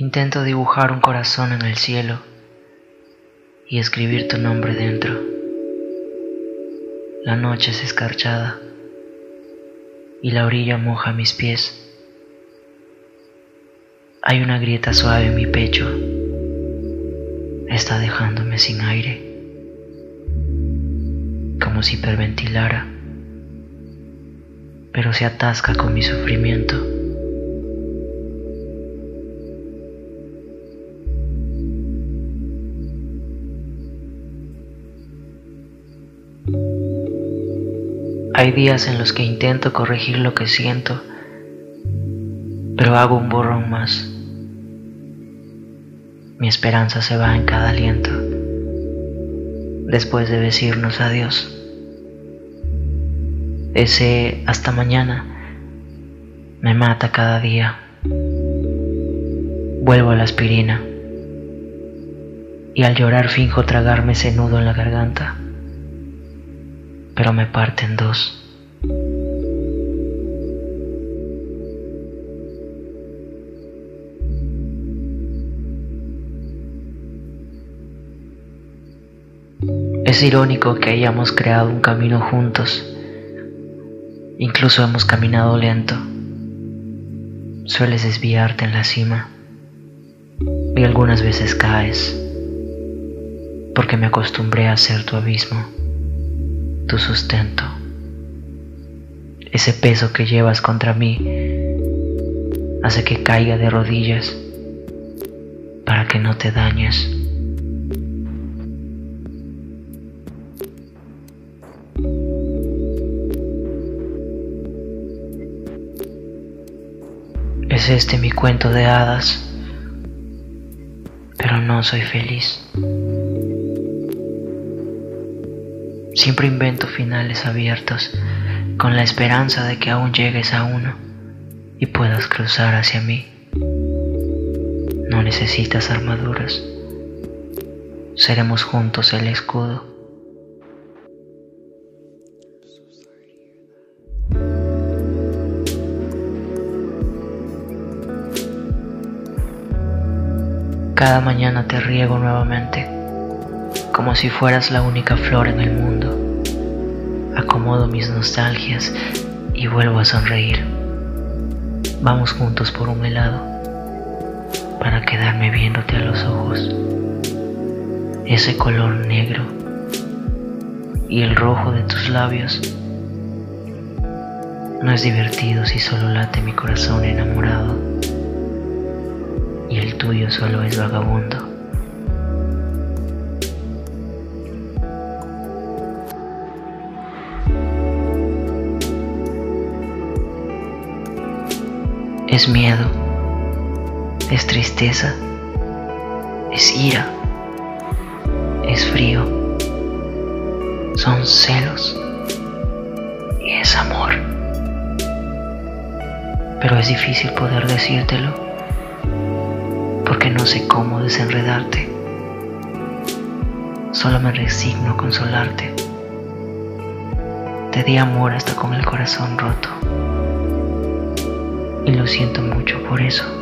Intento dibujar un corazón en el cielo y escribir tu nombre dentro. La noche es escarchada y la orilla moja mis pies. Hay una grieta suave en mi pecho. Está dejándome sin aire, como si hiperventilara, pero se atasca con mi sufrimiento. Hay días en los que intento corregir lo que siento, pero hago un borrón más. Mi esperanza se va en cada aliento, después de decirnos adiós. Ese hasta mañana me mata cada día. Vuelvo a la aspirina y al llorar finjo tragarme ese nudo en la garganta pero me parte en dos. Es irónico que hayamos creado un camino juntos. Incluso hemos caminado lento. Sueles desviarte en la cima y algunas veces caes porque me acostumbré a ser tu abismo tu sustento. Ese peso que llevas contra mí hace que caiga de rodillas para que no te dañes. Es este mi cuento de hadas, pero no soy feliz. Siempre invento finales abiertos con la esperanza de que aún llegues a uno y puedas cruzar hacia mí. No necesitas armaduras. Seremos juntos el escudo. Cada mañana te riego nuevamente como si fueras la única flor en el mundo. Acomodo mis nostalgias y vuelvo a sonreír. Vamos juntos por un helado para quedarme viéndote a los ojos. Ese color negro y el rojo de tus labios no es divertido si solo late mi corazón enamorado y el tuyo solo es vagabundo. Es miedo, es tristeza, es ira, es frío, son celos y es amor. Pero es difícil poder decírtelo porque no sé cómo desenredarte. Solo me resigno a consolarte. Te di amor hasta con el corazón roto y lo siento mucho por eso.